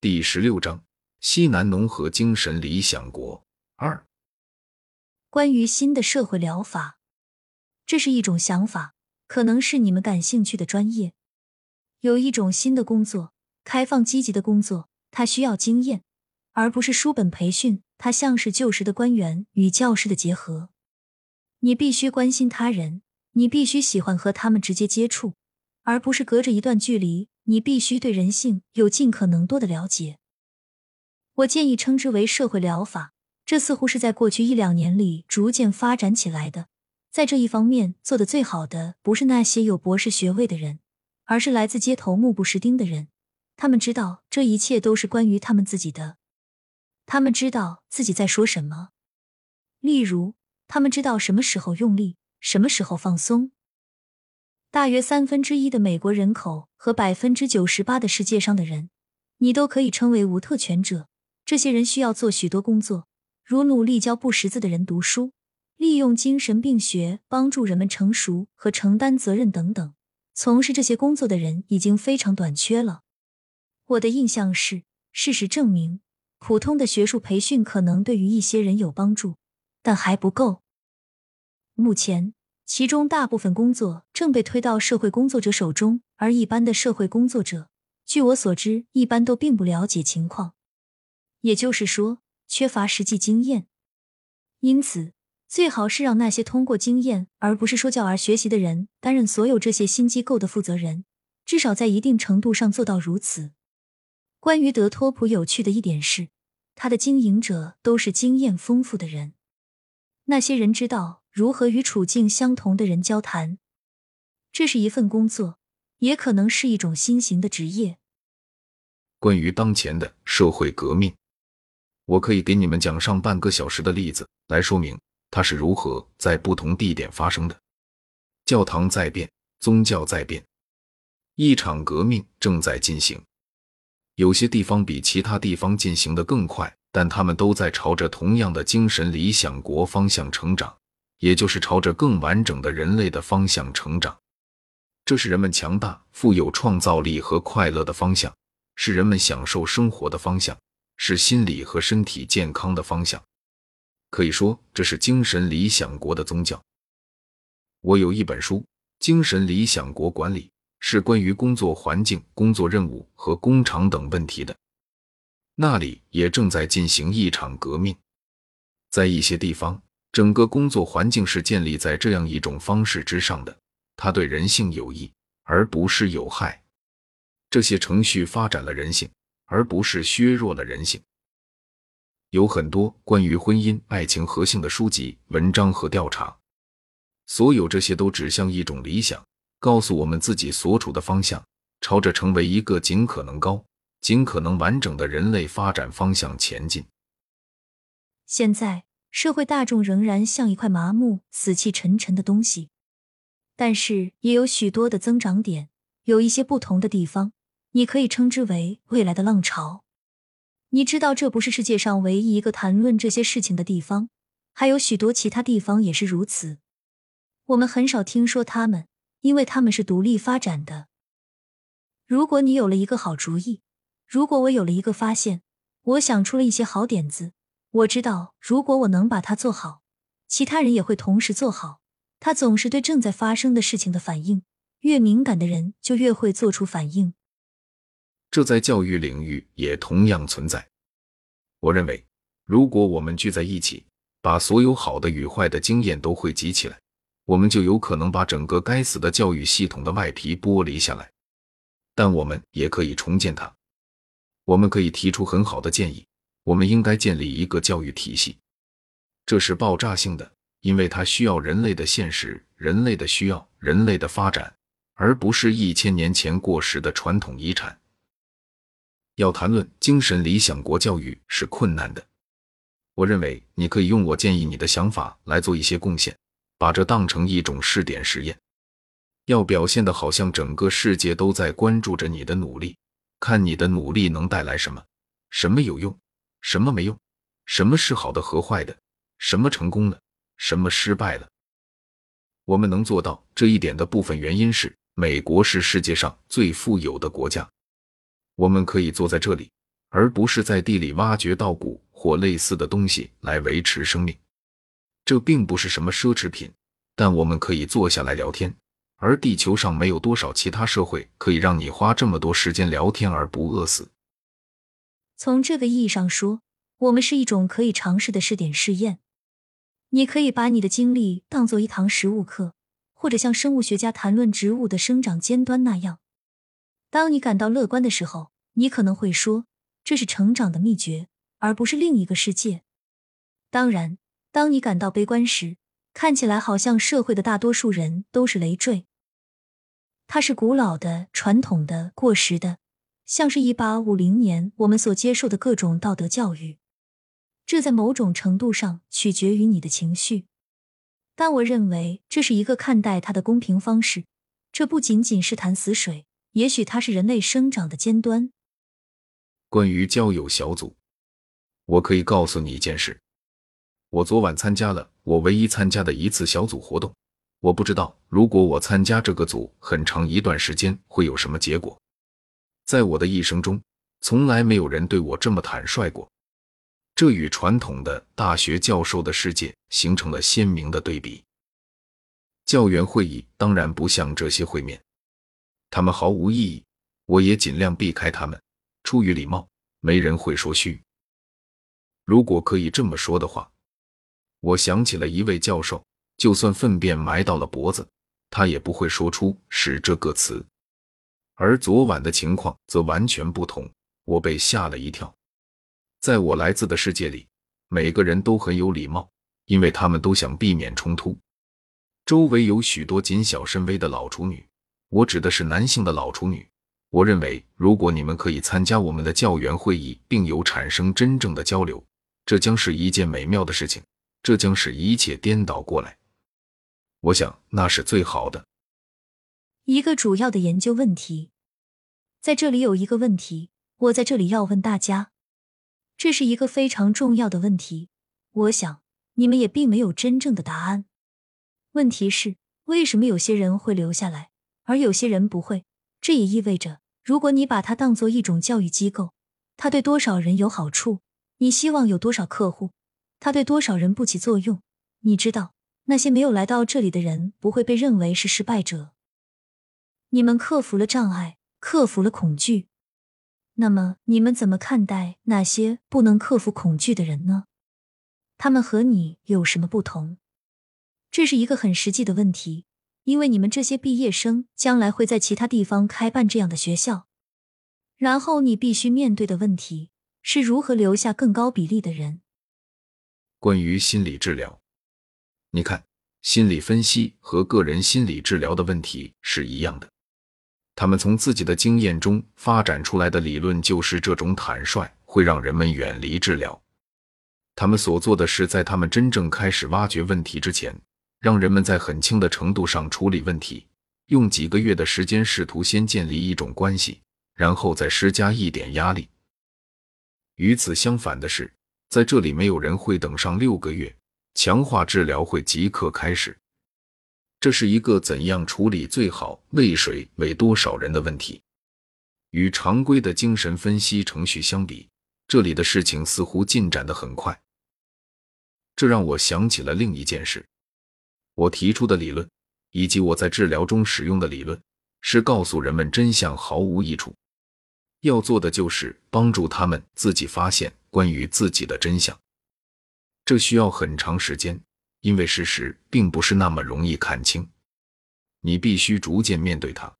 第十六章：西南农合精神理想国二。关于新的社会疗法，这是一种想法，可能是你们感兴趣的专业。有一种新的工作，开放积极的工作，它需要经验，而不是书本培训。它像是旧时的官员与教师的结合。你必须关心他人，你必须喜欢和他们直接接触，而不是隔着一段距离。你必须对人性有尽可能多的了解。我建议称之为社会疗法。这似乎是在过去一两年里逐渐发展起来的。在这一方面做的最好的，不是那些有博士学位的人，而是来自街头目不识丁的人。他们知道这一切都是关于他们自己的。他们知道自己在说什么。例如，他们知道什么时候用力，什么时候放松。大约三分之一的美国人口和百分之九十八的世界上的人，你都可以称为无特权者。这些人需要做许多工作，如努力教不识字的人读书，利用精神病学帮助人们成熟和承担责任等等。从事这些工作的人已经非常短缺了。我的印象是，事实证明，普通的学术培训可能对于一些人有帮助，但还不够。目前。其中大部分工作正被推到社会工作者手中，而一般的社会工作者，据我所知，一般都并不了解情况，也就是说，缺乏实际经验。因此，最好是让那些通过经验而不是说教而学习的人担任所有这些新机构的负责人，至少在一定程度上做到如此。关于德托普，有趣的一点是，他的经营者都是经验丰富的人，那些人知道。如何与处境相同的人交谈？这是一份工作，也可能是一种新型的职业。关于当前的社会革命，我可以给你们讲上半个小时的例子来说明它是如何在不同地点发生的。教堂在变，宗教在变，一场革命正在进行。有些地方比其他地方进行的更快，但他们都在朝着同样的精神理想国方向成长。也就是朝着更完整的人类的方向成长，这是人们强大、富有创造力和快乐的方向，是人们享受生活的方向，是心理和身体健康的方向。可以说，这是精神理想国的宗教。我有一本书《精神理想国管理》，是关于工作环境、工作任务和工厂等问题的。那里也正在进行一场革命，在一些地方。整个工作环境是建立在这样一种方式之上的，它对人性有益，而不是有害。这些程序发展了人性，而不是削弱了人性。有很多关于婚姻、爱情和性的书籍、文章和调查，所有这些都指向一种理想，告诉我们自己所处的方向，朝着成为一个尽可能高、尽可能完整的人类发展方向前进。现在。社会大众仍然像一块麻木、死气沉沉的东西，但是也有许多的增长点，有一些不同的地方，你可以称之为未来的浪潮。你知道，这不是世界上唯一一个谈论这些事情的地方，还有许多其他地方也是如此。我们很少听说他们，因为他们是独立发展的。如果你有了一个好主意，如果我有了一个发现，我想出了一些好点子。我知道，如果我能把它做好，其他人也会同时做好。他总是对正在发生的事情的反应，越敏感的人就越会做出反应。这在教育领域也同样存在。我认为，如果我们聚在一起，把所有好的与坏的经验都汇集起来，我们就有可能把整个该死的教育系统的外皮剥离下来。但我们也可以重建它。我们可以提出很好的建议。我们应该建立一个教育体系，这是爆炸性的，因为它需要人类的现实、人类的需要、人类的发展，而不是一千年前过时的传统遗产。要谈论精神理想国教育是困难的。我认为你可以用我建议你的想法来做一些贡献，把这当成一种试点实验，要表现的好像整个世界都在关注着你的努力，看你的努力能带来什么，什么有用。什么没用？什么是好的和坏的？什么成功了？什么失败了？我们能做到这一点的部分原因是，美国是世界上最富有的国家。我们可以坐在这里，而不是在地里挖掘稻谷或类似的东西来维持生命。这并不是什么奢侈品，但我们可以坐下来聊天。而地球上没有多少其他社会可以让你花这么多时间聊天而不饿死。从这个意义上说，我们是一种可以尝试的试点试验。你可以把你的经历当做一堂实物课，或者像生物学家谈论植物的生长尖端那样。当你感到乐观的时候，你可能会说这是成长的秘诀，而不是另一个世界。当然，当你感到悲观时，看起来好像社会的大多数人都是累赘。它是古老的、传统的、过时的，像是一八五零年我们所接受的各种道德教育。这在某种程度上取决于你的情绪，但我认为这是一个看待它的公平方式。这不仅仅是潭死水，也许它是人类生长的尖端。关于交友小组，我可以告诉你一件事。我昨晚参加了我唯一参加的一次小组活动。我不知道如果我参加这个组很长一段时间会有什么结果。在我的一生中，从来没有人对我这么坦率过。这与传统的大学教授的世界形成了鲜明的对比。教员会议当然不像这些会面，他们毫无意义。我也尽量避开他们，出于礼貌，没人会说虚。如果可以这么说的话。我想起了一位教授，就算粪便埋到了脖子，他也不会说出“屎”这个词。而昨晚的情况则完全不同，我被吓了一跳。在我来自的世界里，每个人都很有礼貌，因为他们都想避免冲突。周围有许多谨小慎微的老处女，我指的是男性的老处女。我认为，如果你们可以参加我们的教员会议，并有产生真正的交流，这将是一件美妙的事情。这将使一切颠倒过来。我想那是最好的。一个主要的研究问题，在这里有一个问题，我在这里要问大家，这是一个非常重要的问题。我想你们也并没有真正的答案。问题是为什么有些人会留下来，而有些人不会？这也意味着，如果你把它当做一种教育机构，它对多少人有好处？你希望有多少客户？它对多少人不起作用？你知道，那些没有来到这里的人不会被认为是失败者。你们克服了障碍，克服了恐惧，那么你们怎么看待那些不能克服恐惧的人呢？他们和你有什么不同？这是一个很实际的问题，因为你们这些毕业生将来会在其他地方开办这样的学校，然后你必须面对的问题是如何留下更高比例的人。关于心理治疗，你看，心理分析和个人心理治疗的问题是一样的。他们从自己的经验中发展出来的理论就是这种坦率会让人们远离治疗。他们所做的是，在他们真正开始挖掘问题之前，让人们在很轻的程度上处理问题，用几个月的时间试图先建立一种关系，然后再施加一点压力。与此相反的是。在这里，没有人会等上六个月，强化治疗会即刻开始。这是一个怎样处理最好、喂水喂多少人的问题。与常规的精神分析程序相比，这里的事情似乎进展得很快。这让我想起了另一件事：我提出的理论，以及我在治疗中使用的理论，是告诉人们真相毫无益处。要做的就是帮助他们自己发现关于自己的真相，这需要很长时间，因为事实并不是那么容易看清。你必须逐渐面对它。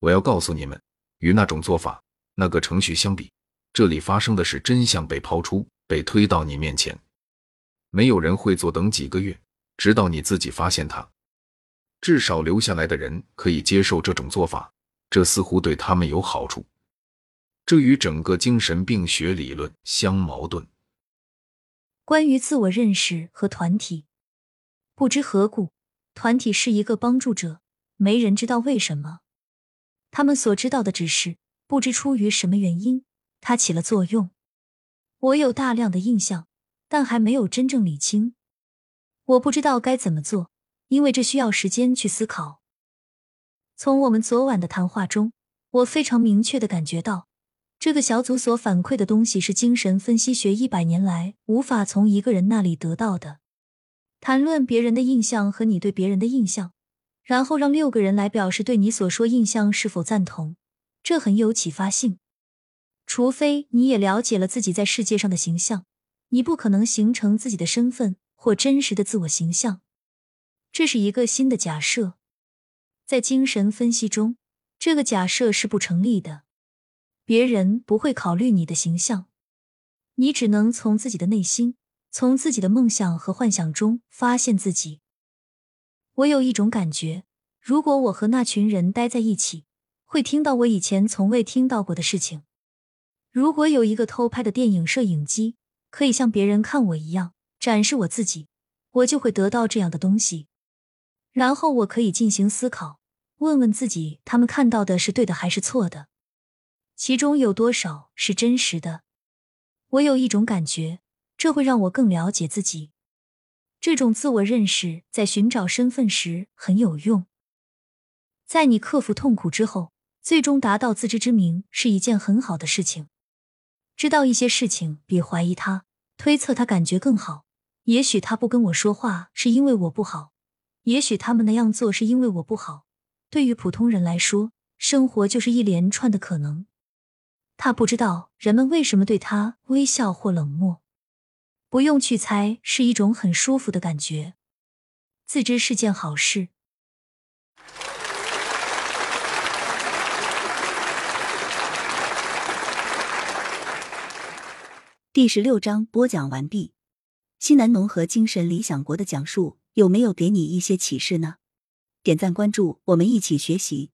我要告诉你们，与那种做法、那个程序相比，这里发生的是真相被抛出、被推到你面前。没有人会坐等几个月，直到你自己发现它。至少留下来的人可以接受这种做法，这似乎对他们有好处。这与整个精神病学理论相矛盾。关于自我认识和团体，不知何故，团体是一个帮助者，没人知道为什么。他们所知道的只是，不知出于什么原因，它起了作用。我有大量的印象，但还没有真正理清。我不知道该怎么做，因为这需要时间去思考。从我们昨晚的谈话中，我非常明确的感觉到。这个小组所反馈的东西是精神分析学一百年来无法从一个人那里得到的。谈论别人的印象和你对别人的印象，然后让六个人来表示对你所说印象是否赞同，这很有启发性。除非你也了解了自己在世界上的形象，你不可能形成自己的身份或真实的自我形象。这是一个新的假设，在精神分析中，这个假设是不成立的。别人不会考虑你的形象，你只能从自己的内心，从自己的梦想和幻想中发现自己。我有一种感觉，如果我和那群人待在一起，会听到我以前从未听到过的事情。如果有一个偷拍的电影摄影机，可以像别人看我一样展示我自己，我就会得到这样的东西。然后我可以进行思考，问问自己，他们看到的是对的还是错的。其中有多少是真实的？我有一种感觉，这会让我更了解自己。这种自我认识在寻找身份时很有用。在你克服痛苦之后，最终达到自知之明是一件很好的事情。知道一些事情比怀疑他、推测他感觉更好。也许他不跟我说话是因为我不好，也许他们那样做是因为我不好。对于普通人来说，生活就是一连串的可能。他不知道人们为什么对他微笑或冷漠，不用去猜，是一种很舒服的感觉。自知是件好事。第十六章播讲完毕。西南农合精神理想国的讲述有没有给你一些启示呢？点赞关注，我们一起学习。